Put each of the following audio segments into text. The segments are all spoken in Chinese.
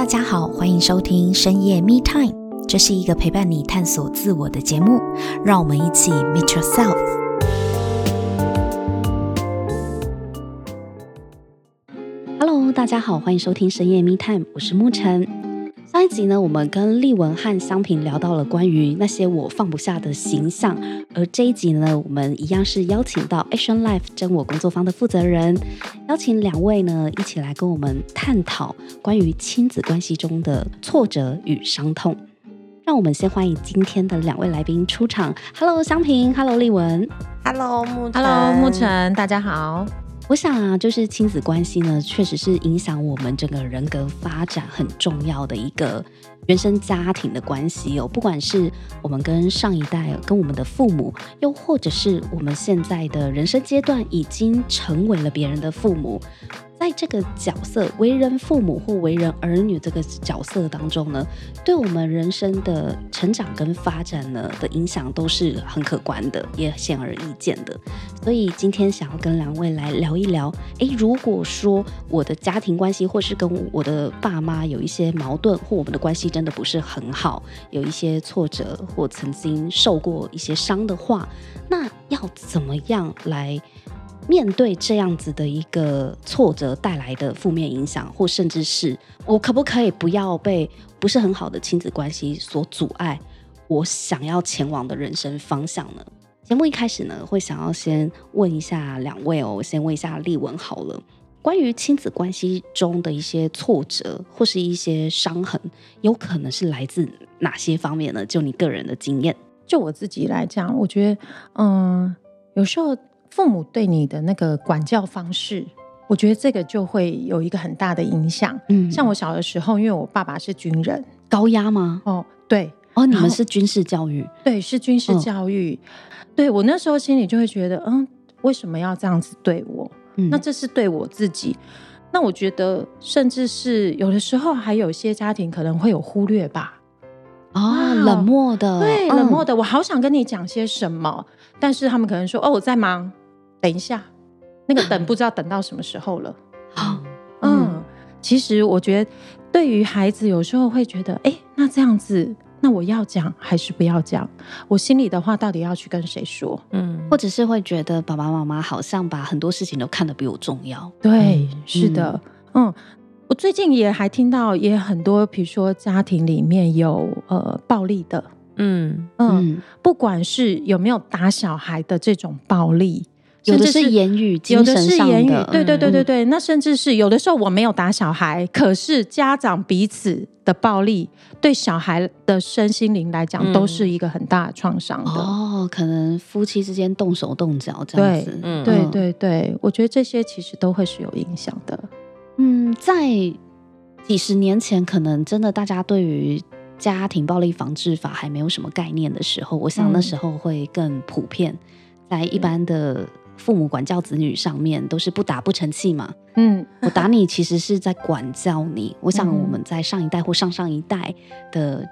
大家好，欢迎收听深夜 Me Time，这是一个陪伴你探索自我的节目，让我们一起 Meet Yourself。Hello，大家好，欢迎收听深夜 Me Time，我是沐晨。上一集呢，我们跟丽文和香平聊到了关于那些我放不下的形象，而这一集呢，我们一样是邀请到 Action Life 真我工作坊的负责人，邀请两位呢一起来跟我们探讨关于亲子关系中的挫折与伤痛。让我们先欢迎今天的两位来宾出场。Hello，香平，Hello，丽文，Hello，沐晨，Hello，木晨，大家好。我想啊，就是亲子关系呢，确实是影响我们整个人格发展很重要的一个原生家庭的关系哦。不管是我们跟上一代、跟我们的父母，又或者是我们现在的人生阶段已经成为了别人的父母。在这个角色，为人父母或为人儿女这个角色当中呢，对我们人生的成长跟发展呢的影响都是很可观的，也显而易见的。所以今天想要跟两位来聊一聊，诶，如果说我的家庭关系或是跟我的爸妈有一些矛盾，或我们的关系真的不是很好，有一些挫折或曾经受过一些伤的话，那要怎么样来？面对这样子的一个挫折带来的负面影响，或甚至是我可不可以不要被不是很好的亲子关系所阻碍我想要前往的人生方向呢？节目一开始呢，会想要先问一下两位哦，先问一下丽文好了，关于亲子关系中的一些挫折或是一些伤痕，有可能是来自哪些方面呢？就你个人的经验，就我自己来讲，我觉得，嗯，有时候。父母对你的那个管教方式，我觉得这个就会有一个很大的影响。嗯，像我小的时候，因为我爸爸是军人，高压吗？哦，对，哦，你们是军事教育？对，是军事教育。哦、对，我那时候心里就会觉得，嗯，为什么要这样子对我？嗯、那这是对我自己。那我觉得，甚至是有的时候，还有些家庭可能会有忽略吧。哦，冷漠的，对，冷漠的。嗯、我好想跟你讲些什么，但是他们可能说，哦，我在忙。等一下，那个等不知道等到什么时候了。好，嗯，其实我觉得，对于孩子，有时候会觉得，哎，那这样子，那我要讲还是不要讲？我心里的话到底要去跟谁说？嗯，或者是会觉得爸爸妈妈好像把很多事情都看得比我重要。对，嗯、是的，嗯，我最近也还听到，也很多，比如说家庭里面有呃暴力的，嗯嗯，不管是有没有打小孩的这种暴力。有的是言语，有的是言语，对对对对对。那甚至是有的时候我没有打小孩，可是家长彼此的暴力对小孩的身心灵来讲都是一个很大的创伤的。哦，可能夫妻之间动手动脚这样子。嗯，对对对，我觉得这些其实都会是有影响的。嗯，在几十年前，可能真的大家对于家庭暴力防治法还没有什么概念的时候，我想那时候会更普遍，在一般的。父母管教子女上面都是不打不成器嘛，嗯，我打你其实是在管教你。我想我们在上一代或上上一代的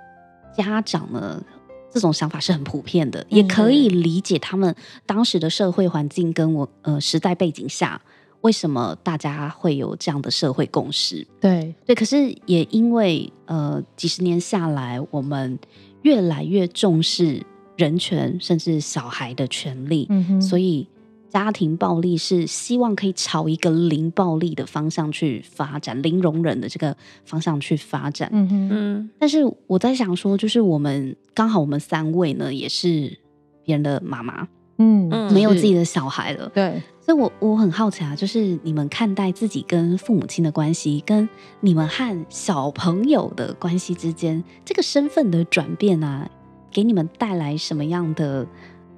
家长呢，这种想法是很普遍的，也可以理解他们当时的社会环境跟我呃时代背景下，为什么大家会有这样的社会共识。对对，可是也因为呃几十年下来，我们越来越重视人权，甚至小孩的权利，嗯哼，所以。家庭暴力是希望可以朝一个零暴力的方向去发展，零容忍的这个方向去发展。嗯哼嗯。但是我在想说，就是我们刚好我们三位呢，也是别人的妈妈，嗯，没有自己的小孩了。对。所以我我很好奇啊，就是你们看待自己跟父母亲的关系，跟你们和小朋友的关系之间，这个身份的转变啊，给你们带来什么样的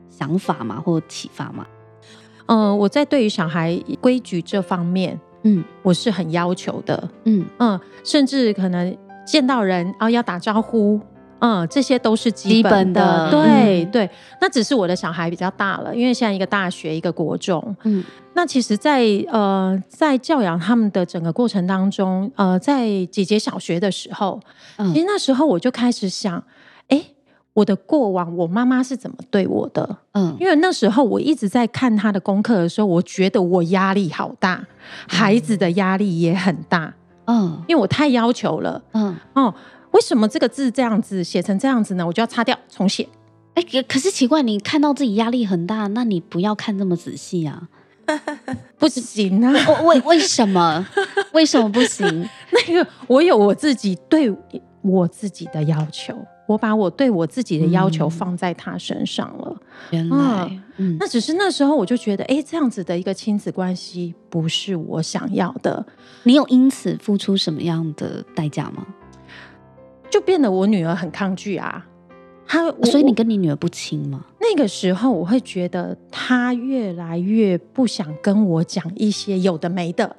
想法吗？或启发吗？嗯，我在对于小孩规矩这方面，嗯，我是很要求的，嗯嗯，甚至可能见到人啊要打招呼，嗯，这些都是基本的，基本的对、嗯、对。那只是我的小孩比较大了，因为现在一个大学，一个国中，嗯，那其实在，在呃在教养他们的整个过程当中，呃，在姐姐小学的时候，嗯、其实那时候我就开始想，哎。我的过往，我妈妈是怎么对我的？嗯，因为那时候我一直在看她的功课的时候，我觉得我压力好大，孩子的压力也很大。嗯，因为我太要求了。嗯哦，为什么这个字这样子写成这样子呢？我就要擦掉重写。哎、欸，可是奇怪，你看到自己压力很大，那你不要看这么仔细啊。不行啊！为为什么？为什么不行？那个我有我自己对我自己的要求，我把我对我自己的要求放在他身上了。原来，嗯，那只是那时候我就觉得，哎，这样子的一个亲子关系不是我想要的。你有因此付出什么样的代价吗？就变得我女儿很抗拒啊。他，所以你跟你女儿不亲吗？那个时候我会觉得她越来越不想跟我讲一些有的没的，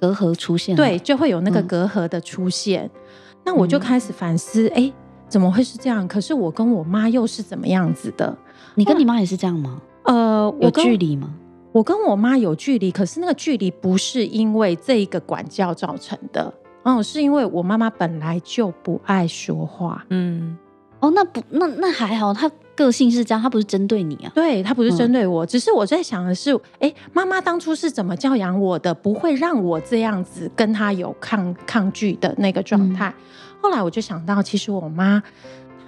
隔阂出现，对，就会有那个隔阂的出现。嗯、那我就开始反思，哎、嗯，怎么会是这样？可是我跟我妈又是怎么样子的？你跟你妈也是这样吗？呃，有距离吗？我跟我妈有距离，可是那个距离不是因为这一个管教造成的，哦，是因为我妈妈本来就不爱说话，嗯。哦，那不，那那还好，她个性是这样，她不是针对你啊。对，她不是针对我，嗯、只是我在想的是，哎，妈妈当初是怎么教养我的，不会让我这样子跟她有抗抗拒的那个状态。嗯、后来我就想到，其实我妈，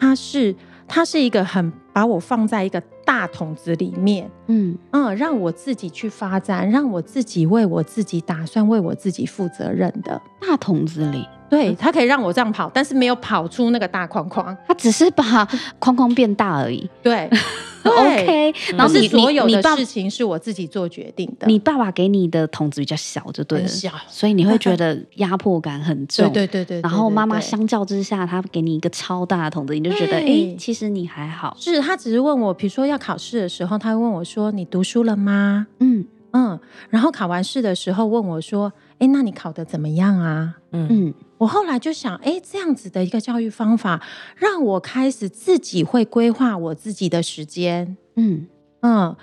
她是她是一个很把我放在一个大桶子里面，嗯嗯，让我自己去发展，让我自己为我自己打算，为我自己负责任的大桶子里。对，他可以让我这样跑，但是没有跑出那个大框框，他只是把框框变大而已。对，，OK。然后你所有的事情是我自己做决定的。你爸爸给你的桶子比较小，就对了，小，所以你会觉得压迫感很重。对对对对。然后妈妈相较之下，她给你一个超大的桶子，你就觉得，哎，其实你还好。是他只是问我，比如说要考试的时候，他会问我说：“你读书了吗？”嗯嗯。然后考完试的时候问我说：“哎，那你考得怎么样啊？”嗯嗯。我后来就想，哎，这样子的一个教育方法，让我开始自己会规划我自己的时间。嗯嗯，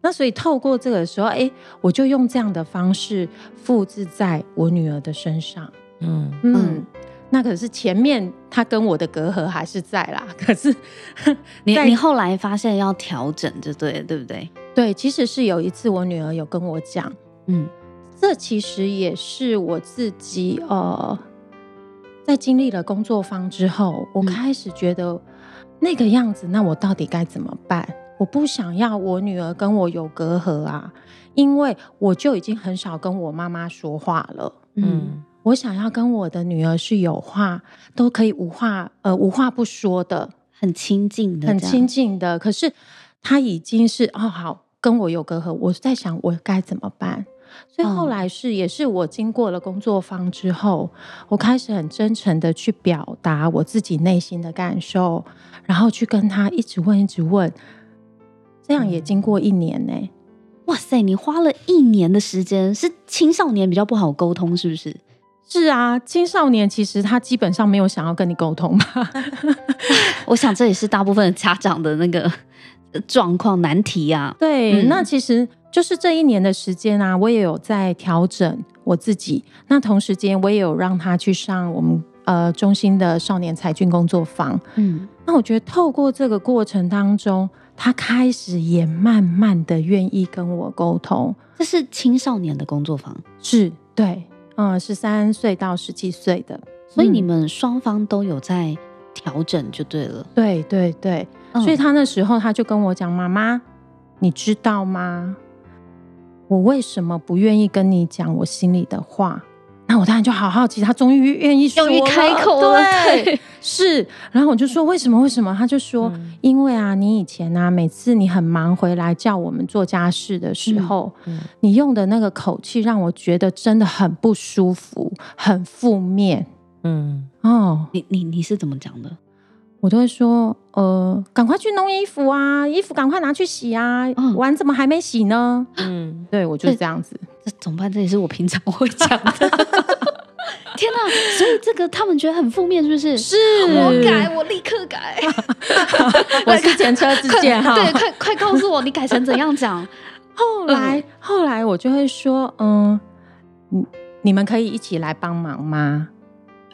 那所以透过这个时候，哎，我就用这样的方式复制在我女儿的身上。嗯嗯，那可是前面他跟我的隔阂还是在啦。可是你你后来发现要调整，就对，对不对？对，其实是有一次我女儿有跟我讲，嗯，这其实也是我自己呃。在经历了工作坊之后，我开始觉得那个样子，那我到底该怎么办？我不想要我女儿跟我有隔阂啊，因为我就已经很少跟我妈妈说话了。嗯，我想要跟我的女儿是有话都可以无话呃无话不说的，很亲近的，很亲近的。可是她已经是哦好跟我有隔阂，我在想我该怎么办？所以后来是，也是我经过了工作坊之后，我开始很真诚的去表达我自己内心的感受，然后去跟她一直问，一直问，这样也经过一年呢、欸。哇塞，你花了一年的时间，是青少年比较不好沟通，是不是？是啊，青少年其实他基本上没有想要跟你沟通吧。我想这也是大部分家长的那个状况难题啊。对，嗯、那其实。就是这一年的时间啊，我也有在调整我自己。那同时间，我也有让他去上我们呃中心的少年才俊工作坊。嗯，那我觉得透过这个过程当中，他开始也慢慢的愿意跟我沟通。这是青少年的工作坊，是对，嗯，十三岁到十七岁的，所以你们双方都有在调整就对了。对对对，所以他那时候他就跟我讲：“妈妈，你知道吗？”我为什么不愿意跟你讲我心里的话？那我当然就好好奇，他终于愿意说了，终于开口了。对，对是。然后我就说为什么？为什么？他就说，嗯、因为啊，你以前啊，每次你很忙回来叫我们做家事的时候，嗯嗯、你用的那个口气让我觉得真的很不舒服，很负面。嗯，哦，你你你是怎么讲的？我都会说，呃，赶快去弄衣服啊，衣服赶快拿去洗啊，嗯、碗怎么还没洗呢？嗯，对，我就是这样子。这怎么办？这也是我平常会讲的。天哪！所以这个他们觉得很负面，是不是？是，我改，我立刻改。我是前车之鉴哈。对，快快告诉我，你改成怎样讲？后来，嗯、后来我就会说，嗯，你你们可以一起来帮忙吗？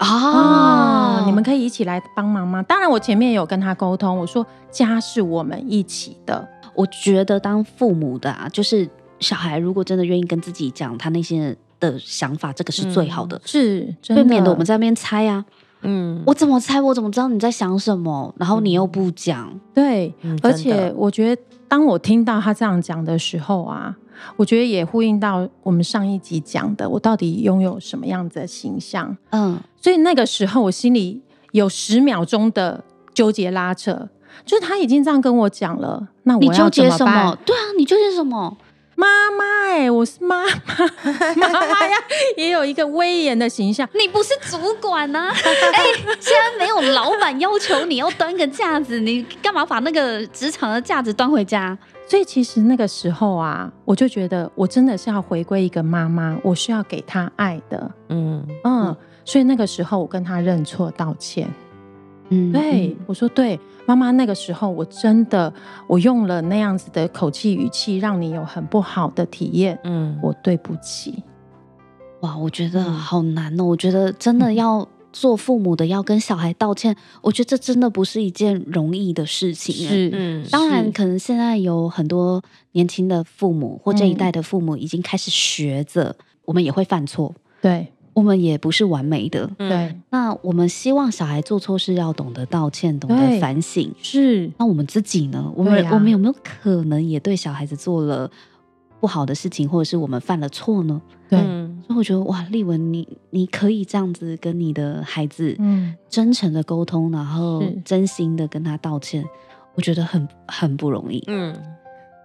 啊、哦，你们可以一起来帮忙吗？当然，我前面有跟他沟通，我说家是我们一起的。我觉得当父母的啊，就是小孩如果真的愿意跟自己讲他内心的的想法，这个是最好的，嗯、是，避免得我们在那边猜啊。嗯，我怎么猜？我怎么知道你在想什么？然后你又不讲。嗯、对，而且我觉得，当我听到他这样讲的时候啊，我觉得也呼应到我们上一集讲的，我到底拥有什么样子的形象？嗯，所以那个时候我心里有十秒钟的纠结拉扯，就是他已经这样跟我讲了，那我要怎么办？你纠结什么？对啊，你纠结什么？妈妈，哎，我是妈妈，妈妈呀，也有一个威严的形象。你不是主管呢？啊？哎，既然没有老板要求你要端个架子，你干嘛把那个职场的架子端回家？所以其实那个时候啊，我就觉得我真的是要回归一个妈妈，我需要给她爱的。嗯嗯，所以那个时候我跟她认错道歉。嗯，对，我说对。妈妈，那个时候我真的，我用了那样子的口气语气，让你有很不好的体验。嗯，我对不起。哇，我觉得好难哦。我觉得真的要做父母的，要跟小孩道歉，我觉得这真的不是一件容易的事情。是，嗯，当然，可能现在有很多年轻的父母或这一代的父母已经开始学着，我们也会犯错。对。我们也不是完美的，对。那我们希望小孩做错事要懂得道歉，懂得反省。是。那我们自己呢？我们、啊、我们有没有可能也对小孩子做了不好的事情，或者是我们犯了错呢？对。所以我觉得哇，丽文，你你可以这样子跟你的孩子，嗯，真诚的沟通，然后真心的跟他道歉，我觉得很很不容易。嗯。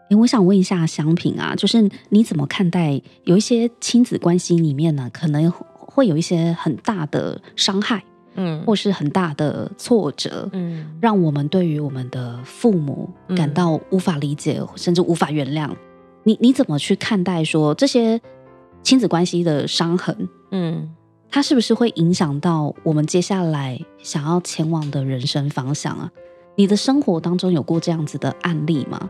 欸、我想问一下香平啊，就是你怎么看待有一些亲子关系里面呢，可能？会有一些很大的伤害，嗯，或是很大的挫折，嗯，让我们对于我们的父母感到无法理解，嗯、甚至无法原谅。你你怎么去看待说这些亲子关系的伤痕？嗯，它是不是会影响到我们接下来想要前往的人生方向啊？你的生活当中有过这样子的案例吗？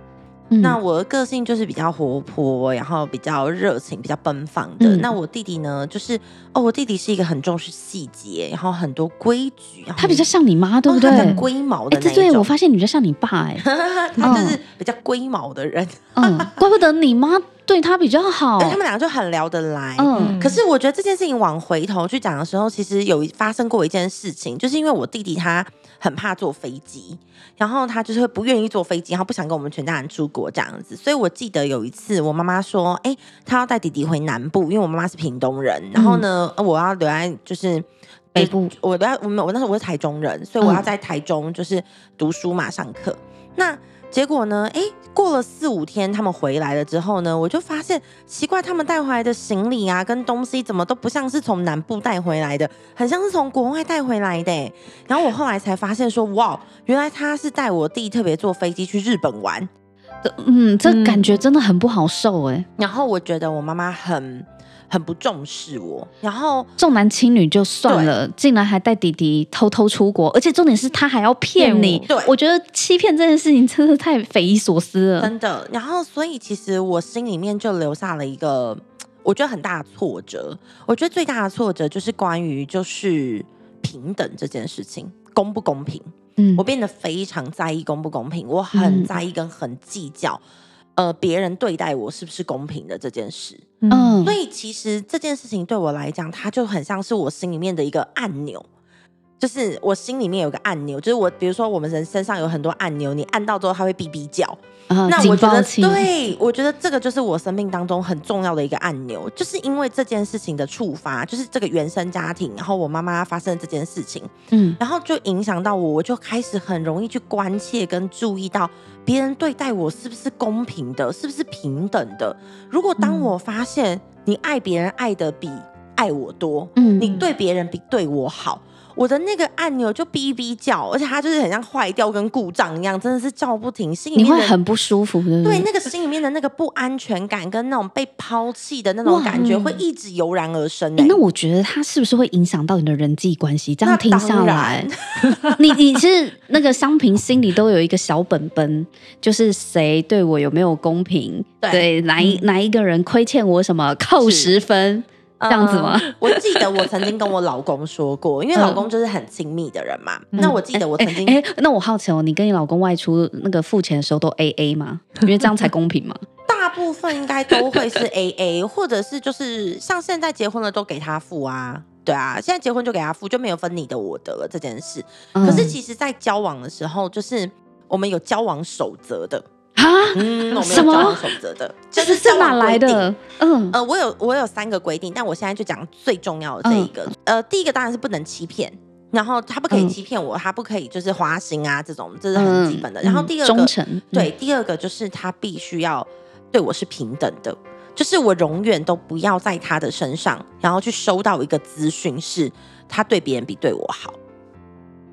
嗯、那我的个性就是比较活泼，然后比较热情，比较奔放的。嗯、那我弟弟呢，就是哦，我弟弟是一个很重视细节，然后很多规矩。他比较像你妈，对不对？哦、很龟毛的那种。对，我发现你比较像你爸，哎，他就是比较龟毛的人。嗯，怪不得你妈对他比较好。他们两个就很聊得来。嗯，可是我觉得这件事情往回头去讲的时候，其实有发生过一件事情，就是因为我弟弟他。很怕坐飞机，然后他就是不愿意坐飞机，然后不想跟我们全家人出国这样子。所以我记得有一次，我妈妈说：“哎、欸，她要带弟弟回南部，因为我妈妈是屏东人，然后呢，嗯、我要留在就是北部。我留在我们我那时候我是台中人，所以我要在台中就是读书嘛，上课。那。”结果呢？哎，过了四五天，他们回来了之后呢，我就发现奇怪，他们带回来的行李啊，跟东西怎么都不像是从南部带回来的，很像是从国外带回来的。然后我后来才发现说，哇，原来他是带我弟特别坐飞机去日本玩。嗯，这感觉真的很不好受哎。然后我觉得我妈妈很。很不重视我，然后重男轻女就算了，竟然还带弟弟偷偷出国，而且重点是他还要骗你。对，我觉得欺骗这件事情真的太匪夷所思了，真的。然后，所以其实我心里面就留下了一个我觉得很大的挫折。我觉得最大的挫折就是关于就是平等这件事情，公不公平？嗯，我变得非常在意公不公平，我很在意跟很计较。嗯呃，别人对待我是不是公平的这件事，嗯，所以其实这件事情对我来讲，它就很像是我心里面的一个按钮，就是我心里面有个按钮，就是我，比如说我们人身上有很多按钮，你按到之后它会哔哔叫。Uh, 那我觉得，对，我觉得这个就是我生命当中很重要的一个按钮，就是因为这件事情的触发，就是这个原生家庭，然后我妈妈发生这件事情，嗯，然后就影响到我，我就开始很容易去关切跟注意到别人对待我是不是公平的，是不是平等的。如果当我发现你爱别人爱的比爱我多，嗯，你对别人比对我好。我的那个按钮就哔哔叫，而且它就是很像坏掉跟故障一样，真的是叫不停。心里面你会很不舒服的，对，那个心里面的那个不安全感跟那种被抛弃的那种感觉，会一直油然而生、欸欸。那我觉得它是不是会影响到你的人际关系？这样听下来，你你是那个商品心里都有一个小本本，就是谁对我有没有公平？对，对哪一、嗯、哪一个人亏欠我什么，扣十分。这样子吗？我记得我曾经跟我老公说过，因为老公就是很亲密的人嘛。嗯、那我记得我曾经，哎、欸欸，那我好奇哦，你跟你老公外出那个付钱的时候都 A A 吗？因为这样才公平嘛。大部分应该都会是 A A，或者是就是像现在结婚了都给他付啊，对啊，现在结婚就给他付，就没有分你的我的了这件事。嗯、可是其实，在交往的时候，就是我们有交往守则的啊，嗯，我们有交往守则的，就是是哪来的？嗯，呃，我有我有三个规定，但我现在就讲最重要的这一个。嗯、呃，第一个当然是不能欺骗。然后他不可以欺骗我，嗯、他不可以就是花心啊，这种这是很基本的。嗯、然后第二个，忠诚，对，第二个就是他必须要对我是平等的，就是我永远都不要在他的身上，然后去收到一个资讯是他对别人比对我好，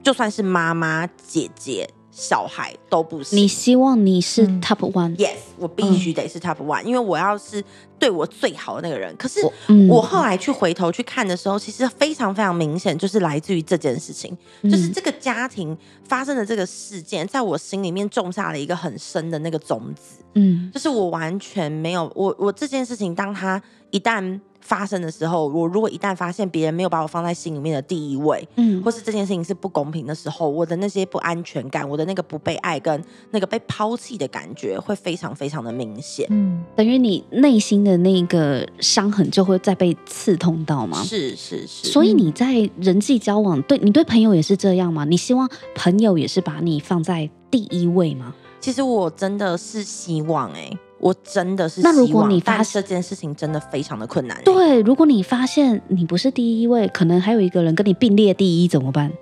就算是妈妈、姐姐。小孩都不是，你希望你是 top one？Yes，我必须得是 top one，、嗯、因为我要是对我最好的那个人。可是我，后来去回头去看的时候，其实非常非常明显，就是来自于这件事情，嗯、就是这个家庭发生的这个事件，在我心里面种下了一个很深的那个种子。嗯，就是我完全没有我我这件事情，当他一旦。发生的时候，我如果一旦发现别人没有把我放在心里面的第一位，嗯，或是这件事情是不公平的时候，我的那些不安全感，我的那个不被爱跟那个被抛弃的感觉会非常非常的明显，嗯，等于你内心的那个伤痕就会再被刺痛到吗？是是是，所以你在人际交往，对你对朋友也是这样吗？你希望朋友也是把你放在第一位吗？其实我真的是希望、欸，哎。我真的是希望，那如果你发现这件事情真的非常的困难，对，如果你发现你不是第一位，可能还有一个人跟你并列第一，怎么办？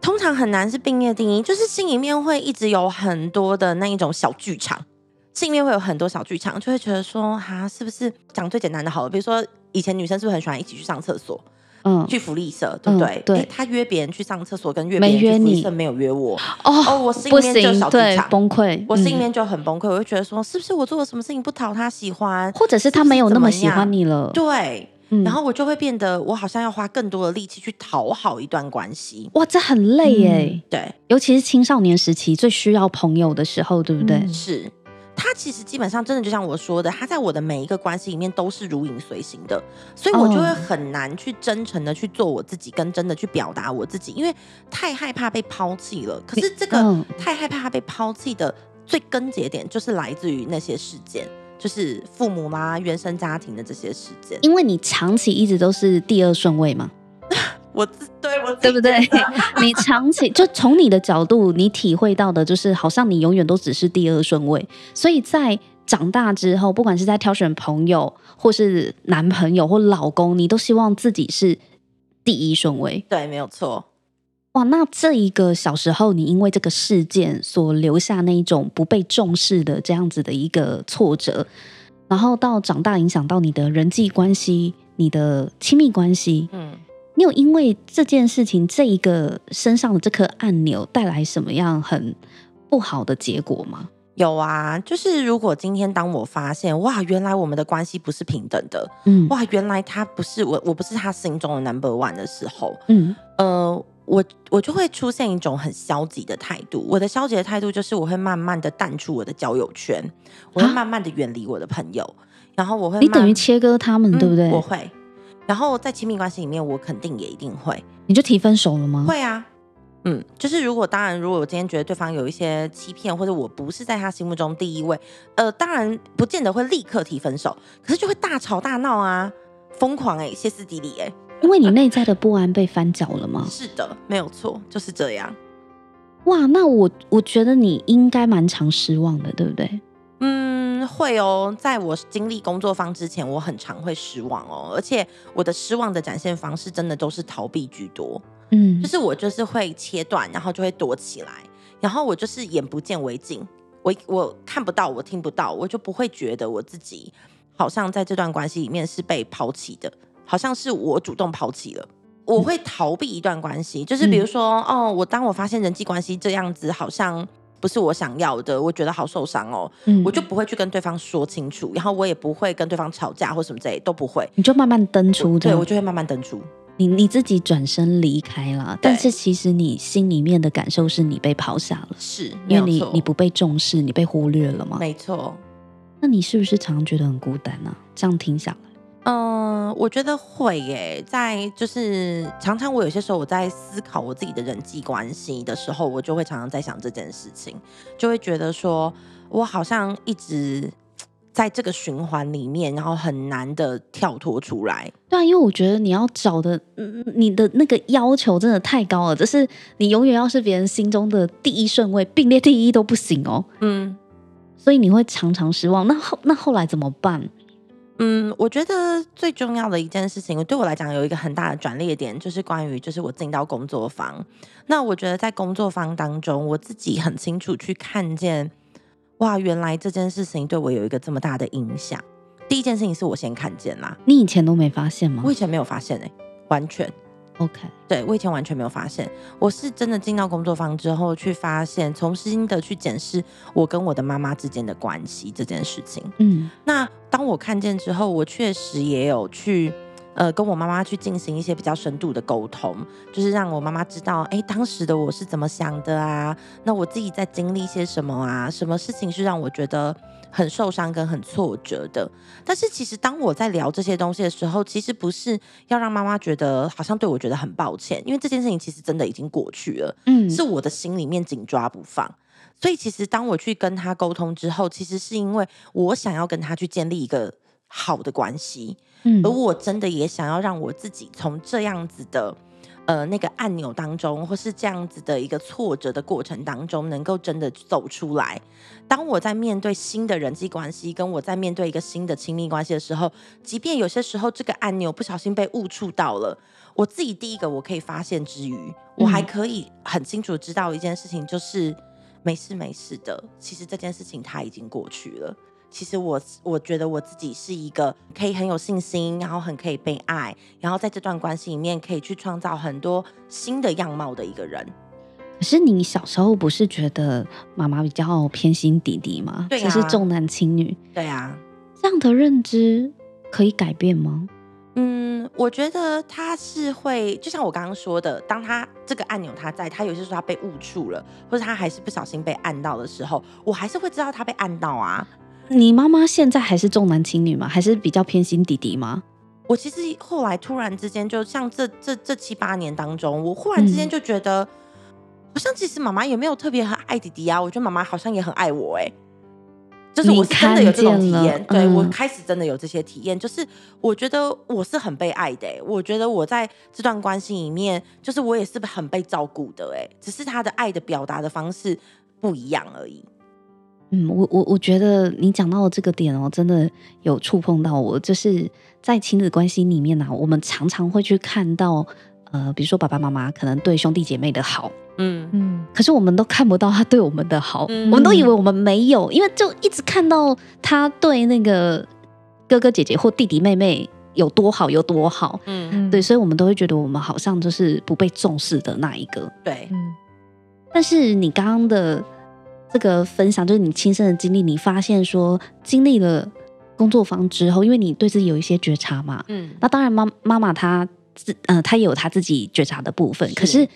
通常很难是并列第一，就是心里面会一直有很多的那一种小剧场，心里面会有很多小剧场，就会觉得说，哈，是不是讲最简单的好了？比如说以前女生是不是很喜欢一起去上厕所？嗯，去福利社，对不对？对，他约别人去上厕所，跟约别人去福利社没有约我。哦，我心里面就小剧场崩溃，我心里面就很崩溃。我就觉得说，是不是我做了什么事情不讨他喜欢，或者是他没有那么喜欢你了？对，然后我就会变得，我好像要花更多的力气去讨好一段关系。哇，这很累耶。对，尤其是青少年时期最需要朋友的时候，对不对？是。他其实基本上真的就像我说的，他在我的每一个关系里面都是如影随形的，所以我就会很难去真诚的去做我自己，跟真的去表达我自己，因为太害怕被抛弃了。可是这个太害怕被抛弃的最根结点，就是来自于那些事件，就是父母啦、原生家庭的这些事件。因为你长期一直都是第二顺位嘛。我对我对不对？你长期就从你的角度，你体会到的就是，好像你永远都只是第二顺位。所以在长大之后，不管是在挑选朋友，或是男朋友或老公，你都希望自己是第一顺位。对，没有错。哇，那这一个小时候，你因为这个事件所留下那一种不被重视的这样子的一个挫折，然后到长大影响到你的人际关系、你的亲密关系，嗯。你有因为这件事情，这一个身上的这颗按钮带来什么样很不好的结果吗？有啊，就是如果今天当我发现哇，原来我们的关系不是平等的，嗯，哇，原来他不是我，我不是他心中的 number one 的时候，嗯，呃，我我就会出现一种很消极的态度。我的消极的态度就是我会慢慢的淡出我的交友圈，我会慢慢的远离我的朋友，啊、然后我会，你等于切割他们，嗯、对不对？我会。然后在亲密关系里面，我肯定也一定会。你就提分手了吗？会啊，嗯，就是如果当然，如果我今天觉得对方有一些欺骗，或者我不是在他心目中第一位，呃，当然不见得会立刻提分手，可是就会大吵大闹啊，疯狂哎、欸，歇斯底里哎、欸，因为你内在的不安被翻搅了吗？是的，没有错，就是这样。哇，那我我觉得你应该蛮常失望的，对不对？嗯，会哦。在我经历工作坊之前，我很常会失望哦，而且我的失望的展现方式真的都是逃避居多。嗯，就是我就是会切断，然后就会躲起来，然后我就是眼不见为净，我我看不到，我听不到，我就不会觉得我自己好像在这段关系里面是被抛弃的，好像是我主动抛弃了。我会逃避一段关系，就是比如说，嗯、哦，我当我发现人际关系这样子好像。不是我想要的，我觉得好受伤哦，嗯、我就不会去跟对方说清楚，然后我也不会跟对方吵架或什么之类都不会，你就慢慢登出，对，我就会慢慢登出，你你自己转身离开了，但是其实你心里面的感受是你被抛下了，是因为你你不被重视，你被忽略了吗？没错，那你是不是常常觉得很孤单呢、啊？这样听下来。嗯，我觉得会耶，在就是常常我有些时候我在思考我自己的人际关系的时候，我就会常常在想这件事情，就会觉得说我好像一直在这个循环里面，然后很难的跳脱出来。对啊，因为我觉得你要找的，嗯，你的那个要求真的太高了，就是你永远要是别人心中的第一顺位，并列第一都不行哦。嗯，所以你会常常失望。那后那后来怎么办？嗯，我觉得最重要的一件事情，对我来讲有一个很大的转捩点，就是关于就是我进到工作坊。那我觉得在工作坊当中，我自己很清楚去看见。哇，原来这件事情对我有一个这么大的影响。第一件事情是我先看见啦，你以前都没发现吗？我以前没有发现哎、欸，完全 OK。对，我以前完全没有发现，我是真的进到工作坊之后去发现，重新的去检视我跟我的妈妈之间的关系这件事情。嗯，那当我看见之后，我确实也有去。呃，跟我妈妈去进行一些比较深度的沟通，就是让我妈妈知道，哎，当时的我是怎么想的啊？那我自己在经历些什么啊？什么事情是让我觉得很受伤跟很挫折的？但是其实当我在聊这些东西的时候，其实不是要让妈妈觉得好像对我觉得很抱歉，因为这件事情其实真的已经过去了，嗯，是我的心里面紧抓不放。所以其实当我去跟他沟通之后，其实是因为我想要跟他去建立一个好的关系。嗯而我真的也想要让我自己从这样子的，呃，那个按钮当中，或是这样子的一个挫折的过程当中，能够真的走出来。当我在面对新的人际关系，跟我在面对一个新的亲密关系的时候，即便有些时候这个按钮不小心被误触到了，我自己第一个我可以发现之余，我还可以很清楚知道一件事情，就是没事没事的，其实这件事情它已经过去了。其实我我觉得我自己是一个可以很有信心，然后很可以被爱，然后在这段关系里面可以去创造很多新的样貌的一个人。可是你小时候不是觉得妈妈比较偏心弟弟吗？对是重男轻女。对啊，这样的认知可以改变吗？嗯，我觉得他是会，就像我刚刚说的，当他这个按钮他在，他有些时候他被误触了，或者他还是不小心被按到的时候，我还是会知道他被按到啊。你妈妈现在还是重男轻女吗？还是比较偏心弟弟吗？我其实后来突然之间，就像这这这七八年当中，我忽然之间就觉得，嗯、好像其实妈妈也没有特别很爱弟弟啊。我觉得妈妈好像也很爱我、欸，哎，就是我是真的有这种体验。对、嗯、我开始真的有这些体验，就是我觉得我是很被爱的、欸。我觉得我在这段关系里面，就是我也是很被照顾的、欸。哎，只是他的爱的表达的方式不一样而已。嗯，我我我觉得你讲到的这个点哦，真的有触碰到我。就是在亲子关系里面呢、啊，我们常常会去看到，呃，比如说爸爸妈妈可能对兄弟姐妹的好，嗯嗯，可是我们都看不到他对我们的好，嗯、我们都以为我们没有，因为就一直看到他对那个哥哥姐姐或弟弟妹妹有多好有多好，嗯对，所以我们都会觉得我们好像就是不被重视的那一个，对，嗯。但是你刚刚的。这个分享就是你亲身的经历，你发现说经历了工作坊之后，因为你对自己有一些觉察嘛，嗯，那当然妈妈妈她自呃她也有她自己觉察的部分，是可是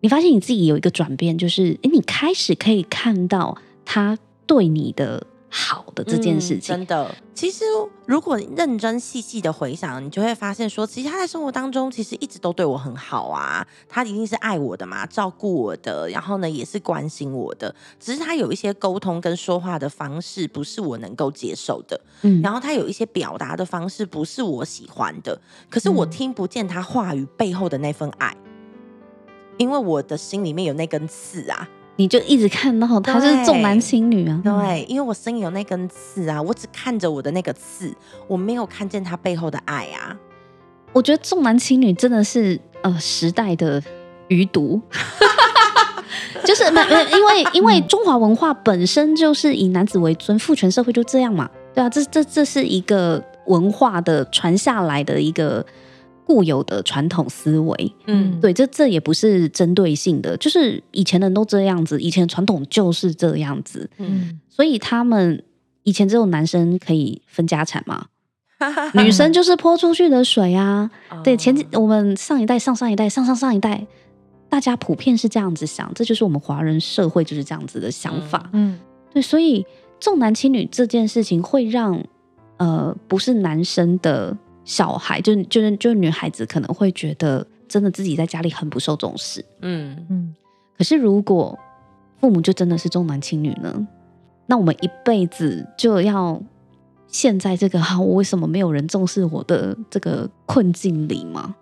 你发现你自己有一个转变，就是诶你开始可以看到她对你的。好的这件事情，嗯，真的。其实，如果你认真细细的回想，你就会发现说，其实他在生活当中其实一直都对我很好啊。他一定是爱我的嘛，照顾我的，然后呢，也是关心我的。只是他有一些沟通跟说话的方式不是我能够接受的，嗯，然后他有一些表达的方式不是我喜欢的。可是我听不见他话语背后的那份爱，因为我的心里面有那根刺啊。你就一直看到他是重男轻女啊？对，因为我心里有那根刺啊，我只看着我的那个刺，我没有看见他背后的爱啊。我觉得重男轻女真的是呃时代的余毒，就是没没因为因为中华文化本身就是以男子为尊，父权社会就这样嘛，对啊，这这这是一个文化的传下来的一个。固有的传统思维，嗯，对，这这也不是针对性的，就是以前人都这样子，以前传统就是这样子，嗯，所以他们以前只有男生可以分家产嘛，女生就是泼出去的水啊，对，前几我们上一代、上上一代、上上上一代，大家普遍是这样子想，这就是我们华人社会就是这样子的想法，嗯，对，所以重男轻女这件事情会让呃不是男生的。小孩就就是就女孩子可能会觉得真的自己在家里很不受重视，嗯嗯。可是如果父母就真的是重男轻女呢？那我们一辈子就要陷在这个哈，我为什么没有人重视我的这个困境里吗？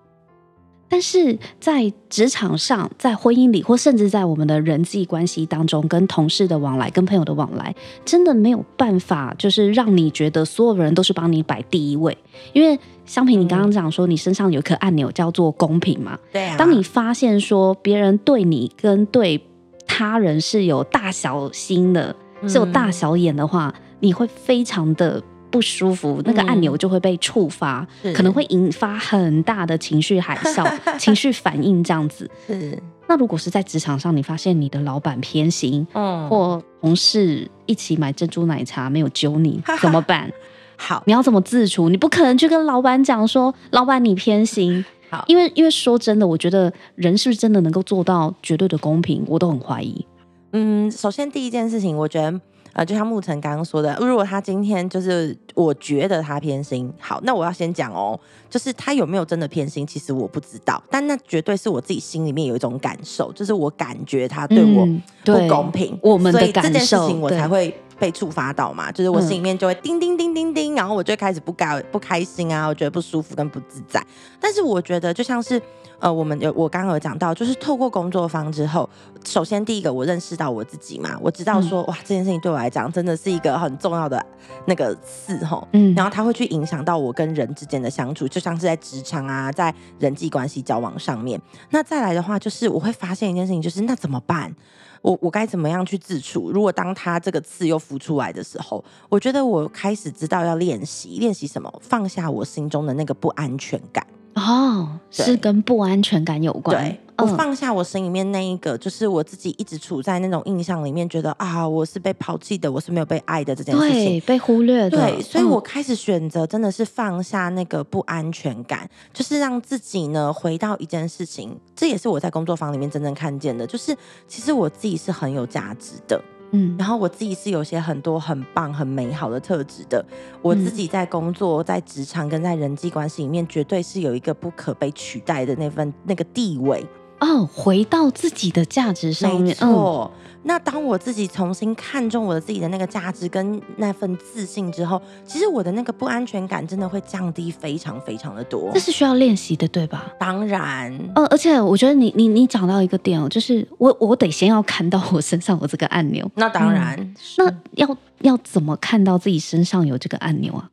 但是在职场上，在婚姻里，或甚至在我们的人际关系当中，跟同事的往来，跟朋友的往来，真的没有办法，就是让你觉得所有人都是帮你摆第一位。因为香萍，你刚刚讲说你身上有一颗按钮叫做公平嘛？对啊。当你发现说别人对你跟对他人是有大小心的，是有大小眼的话，你会非常的。不舒服，那个按钮就会被触发，嗯、可能会引发很大的情绪海啸、情绪反应这样子。是。那如果是在职场上，你发现你的老板偏心，嗯，或同事一起买珍珠奶茶没有揪你，怎么办？好，你要怎么自处？你不可能去跟老板讲说，老板你偏心。好，因为因为说真的，我觉得人是不是真的能够做到绝对的公平，我都很怀疑。嗯，首先第一件事情，我觉得。呃，就像沐晨刚刚说的，如果他今天就是我觉得他偏心，好，那我要先讲哦，就是他有没有真的偏心，其实我不知道，但那绝对是我自己心里面有一种感受，就是我感觉他对我不公平，嗯、我们的感受，所以这件事情我才会被触发到嘛，就是我心里面就会叮叮叮叮叮，然后我就开始不该不开心啊，我觉得不舒服跟不自在，但是我觉得就像是。呃，我们有我刚刚有讲到，就是透过工作坊之后，首先第一个我认识到我自己嘛，我知道说、嗯、哇，这件事情对我来讲真的是一个很重要的那个刺吼，嗯，然后它会去影响到我跟人之间的相处，就像是在职场啊，在人际关系交往上面。那再来的话，就是我会发现一件事情，就是那怎么办？我我该怎么样去自处？如果当他这个刺又浮出来的时候，我觉得我开始知道要练习，练习什么？放下我心中的那个不安全感。哦，是跟不安全感有关。对，我放下我心里面那一个，就是我自己一直处在那种印象里面，觉得啊，我是被抛弃的，我是没有被爱的这件事情，对，被忽略的。对，所以我开始选择真的是放下那个不安全感，就是让自己呢回到一件事情，这也是我在工作坊里面真正看见的，就是其实我自己是很有价值的。嗯，然后我自己是有些很多很棒、很美好的特质的。我自己在工作、在职场跟在人际关系里面，绝对是有一个不可被取代的那份那个地位。哦，回到自己的价值上面，没错。嗯那当我自己重新看重我的自己的那个价值跟那份自信之后，其实我的那个不安全感真的会降低非常非常的多。这是需要练习的，对吧？当然，呃，而且我觉得你你你讲到一个点哦，就是我我得先要看到我身上有这个按钮。那当然，嗯、那要要怎么看到自己身上有这个按钮啊？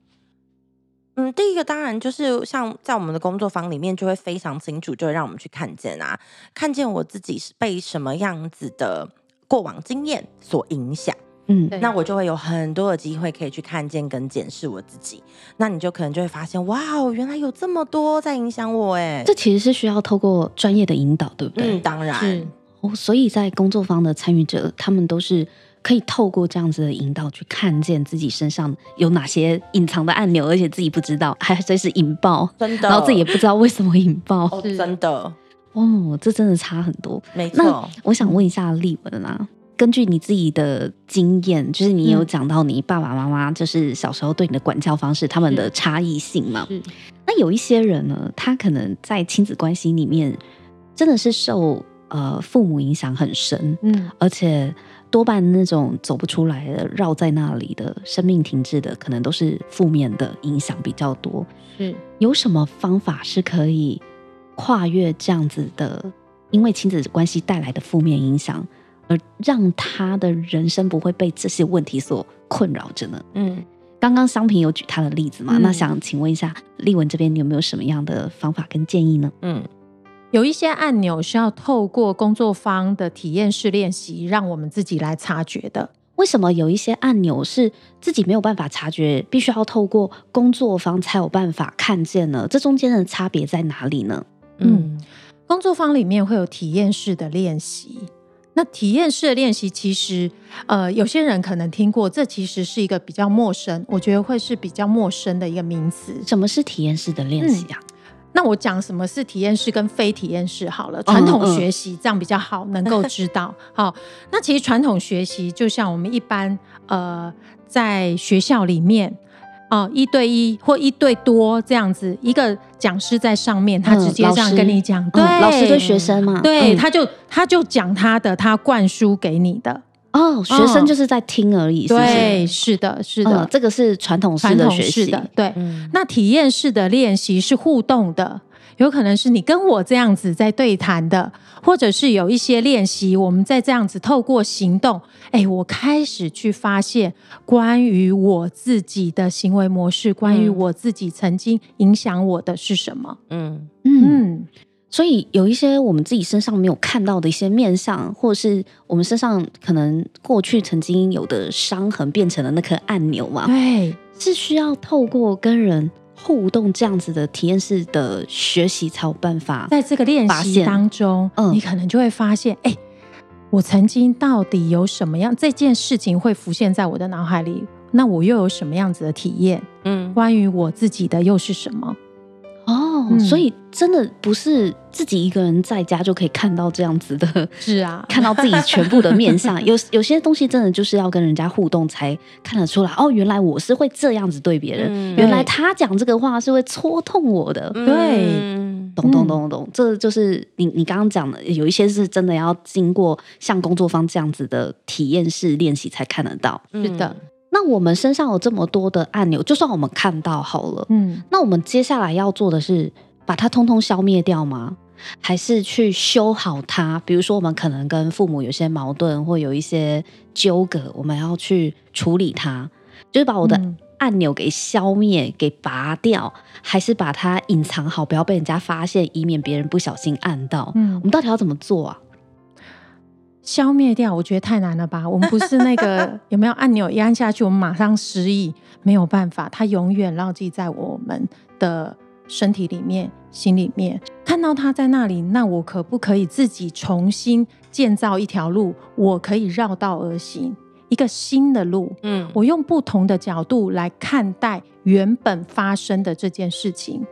嗯，第一个当然就是像在我们的工作坊里面就会非常清楚，就会让我们去看见啊，看见我自己是被什么样子的。过往经验所影响，嗯，那我就会有很多的机会可以去看见跟检视我自己。那你就可能就会发现，哇哦，原来有这么多在影响我哎。这其实是需要透过专业的引导，对不对？嗯，当然。哦，所以在工作坊的参与者，他们都是可以透过这样子的引导，去看见自己身上有哪些隐藏的按钮，而且自己不知道，还随时引爆，真的，然后自己也不知道为什么引爆，哦，真的。哦，这真的差很多。没错，那我想问一下丽文啊，根据你自己的经验，就是你有讲到你爸爸妈妈就是小时候对你的管教方式，他们的差异性嘛？那有一些人呢，他可能在亲子关系里面真的是受呃父母影响很深，嗯，而且多半那种走不出来的、绕在那里的生命停滞的，可能都是负面的影响比较多。是有什么方法是可以？跨越这样子的，因为亲子关系带来的负面影响，而让他的人生不会被这些问题所困扰着呢？嗯，刚刚香平有举他的例子嘛？嗯、那想请问一下丽文这边，你有没有什么样的方法跟建议呢？嗯，有一些按钮需要透过工作方的体验式练习，让我们自己来察觉的。为什么有一些按钮是自己没有办法察觉，必须要透过工作方才有办法看见呢？这中间的差别在哪里呢？嗯，工作方里面会有体验式的练习。那体验式的练习，其实呃，有些人可能听过，这其实是一个比较陌生，我觉得会是比较陌生的一个名词。什么是体验式的练习啊？嗯，那我讲什么是体验式跟非体验式好了，传统学习这样比较好能够知道。好，那其实传统学习就像我们一般呃，在学校里面。哦，一对一或一对多这样子，一个讲师在上面，他直接这样跟你讲，对，老师跟学生嘛，对，他就他就讲他的，他灌输给你的，哦，学生就是在听而已，是是？对，是的，是的，嗯、这个是传统式的学习的。对，嗯、那体验式的练习是互动的，有可能是你跟我这样子在对谈的，或者是有一些练习，我们在这样子透过行动，哎，我开始去发现关于我自己的行为模式，关于我自己曾经影响我的是什么？嗯嗯。嗯所以有一些我们自己身上没有看到的一些面相，或者是我们身上可能过去曾经有的伤痕，变成了那颗按钮嘛？对，是需要透过跟人互动这样子的体验式的学习才有办法。在这个练习当中，嗯，你可能就会发现，哎，我曾经到底有什么样这件事情会浮现在我的脑海里？那我又有什么样子的体验？嗯，关于我自己的又是什么？哦，嗯、所以真的不是自己一个人在家就可以看到这样子的，是啊，看到自己全部的面相。有有些东西真的就是要跟人家互动才看得出来。哦，原来我是会这样子对别人，嗯、原来他讲这个话是会戳痛我的。嗯、对，懂懂懂懂，这就是你你刚刚讲的，有一些是真的要经过像工作方这样子的体验式练习才看得到。是的。那我们身上有这么多的按钮，就算我们看到好了，嗯，那我们接下来要做的是把它通通消灭掉吗？还是去修好它？比如说，我们可能跟父母有些矛盾，或有一些纠葛，我们要去处理它，就是把我的按钮给消灭、给拔掉，还是把它隐藏好，不要被人家发现，以免别人不小心按到？嗯，我们到底要怎么做啊？消灭掉，我觉得太难了吧？我们不是那个 有没有按钮一按下去，我们马上失忆？没有办法，它永远牢记在我们的身体里面、心里面。看到它在那里，那我可不可以自己重新建造一条路？我可以绕道而行，一个新的路。嗯，我用不同的角度来看待原本发生的这件事情。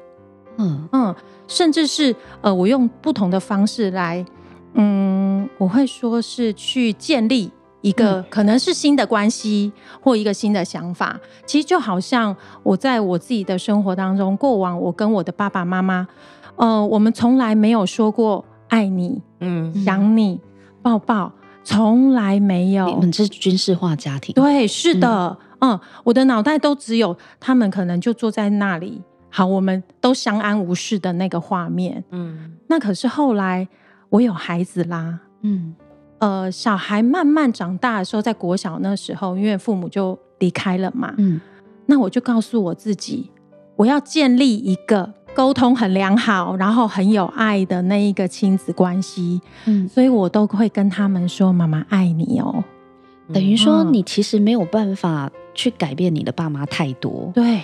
嗯嗯，甚至是呃，我用不同的方式来。嗯，我会说是去建立一个可能是新的关系或一个新的想法。其实就好像我在我自己的生活当中，过往我跟我的爸爸妈妈，呃，我们从来没有说过爱你，嗯，想你，抱抱，从来没有。你们是军事化家庭？对，是的，嗯，嗯，我的脑袋都只有他们可能就坐在那里，好，我们都相安无事的那个画面。嗯，那可是后来。我有孩子啦，嗯，呃，小孩慢慢长大的时候，在国小那时候，因为父母就离开了嘛，嗯，那我就告诉我自己，我要建立一个沟通很良好，然后很有爱的那一个亲子关系，嗯，所以我都会跟他们说：“妈妈爱你哦。”等于说，你其实没有办法去改变你的爸妈太多，对，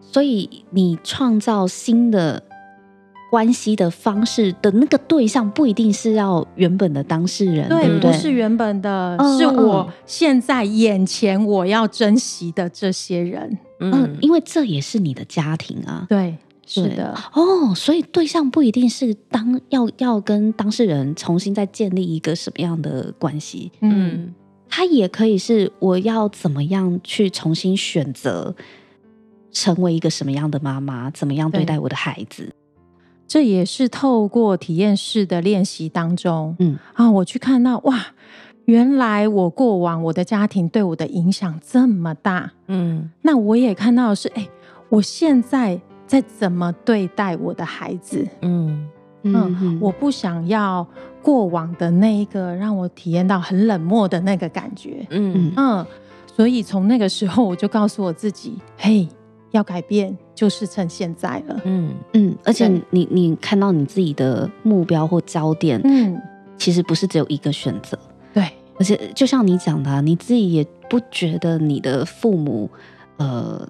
所以你创造新的。关系的方式的那个对象不一定是要原本的当事人，对，对不对？不是原本的，是我现在眼前我要珍惜的这些人。嗯，嗯，因为这也是你的家庭啊。对，是的。哦，所以对象不一定是当要要跟当事人重新再建立一个什么样的关系。嗯，他也可以是我要怎么样去重新选择成为一个什么样的妈妈，怎么样对待我的孩子。这也是透过体验式的练习当中，嗯。啊，我去看到哇，原来我过往我的家庭对我的影响这么大，嗯，那我也看到的是，哎，我现在在怎么对待我的孩子，嗯。嗯，嗯，我不想要过往的那一个让我体验到很冷漠的那个感觉，嗯。嗯，所以从那个时候我就告诉我自己，嘿。要改变，就是趁现在了。嗯嗯，而且你你看到你自己的目标或焦点，嗯，其实不是只有一个选择。对，而且就像你讲的啊，你自己也不觉得你的父母，呃，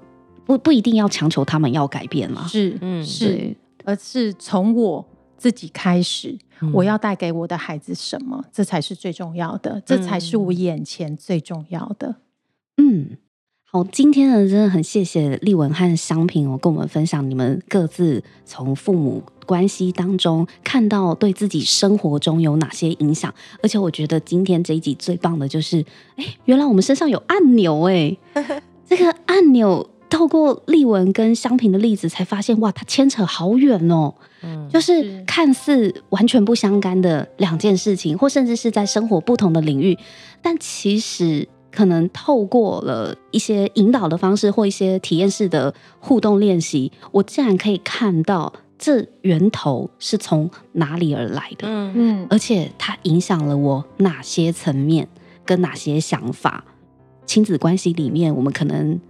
不不一定要强求他们要改变嘛。是，嗯，是，而是从我自己开始，嗯，我要带给我的孩子什么，这才是最重要的，这才是我眼前最重要的。嗯。好，今天呢，真的很谢谢丽文和香品哦，跟我们分享你们各自从父母关系当中看到对自己生活中有哪些影响。而且我觉得今天这一集最棒的就是，哎，原来我们身上有按钮哎，这个按钮透过丽文跟香品的例子，才发现哇，它牵扯好远哦。嗯，就是看似完全不相干的两件事情，或甚至是在生活不同的领域，但其实可能透过了一些引导的方式，或一些体验式的互动练习，我竟然可以看到这源头是从哪里而来的。嗯嗯，而且它影响了我哪些层面，跟哪些想法。亲子关系里面，我们可能。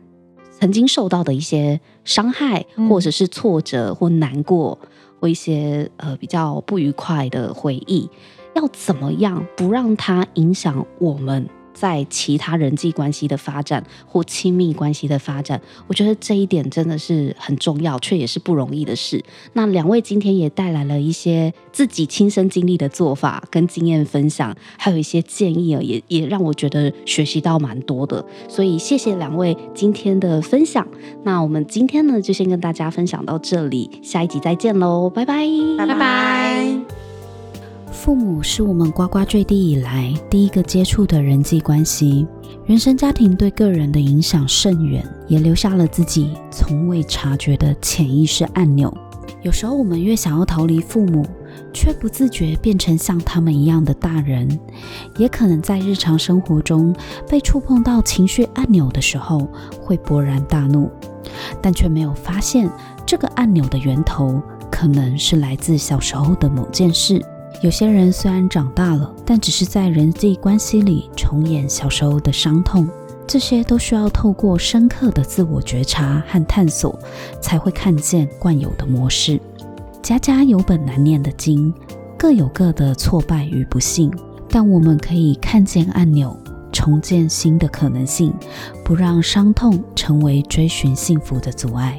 曾经受到的一些伤害，或者是挫折，或难过，或一些呃比较不愉快的回忆，要怎么样不让它影响我们？在其他人际关系的发展或亲密关系的发展，我觉得这一点真的是很重要，却也是不容易的事。那两位今天也带来了一些自己亲身经历的做法跟经验分享，还有一些建议啊，也也让我觉得学习到蛮多的。所以谢谢两位今天的分享。那我们今天呢，就先跟大家分享到这里，下一集再见喽，拜拜，拜拜。父母是我们呱呱坠地以来第一个接触的人际关系，原生家庭对个人的影响甚远，也留下了自己从未察觉的潜意识按钮。有时候我们越想要逃离父母，却不自觉变成像他们一样的大人，也可能在日常生活中被触碰到情绪按钮的时候会勃然大怒，但却没有发现这个按钮的源头可能是来自小时候的某件事。有些人虽然长大了，但只是在人际关系里重演小时候的伤痛，这些都需要透过深刻的自我觉察和探索，才会看见惯有的模式。家家有本难念的经，各有各的挫败与不幸，但我们可以看见按钮，重建新的可能性，不让伤痛成为追寻幸福的阻碍。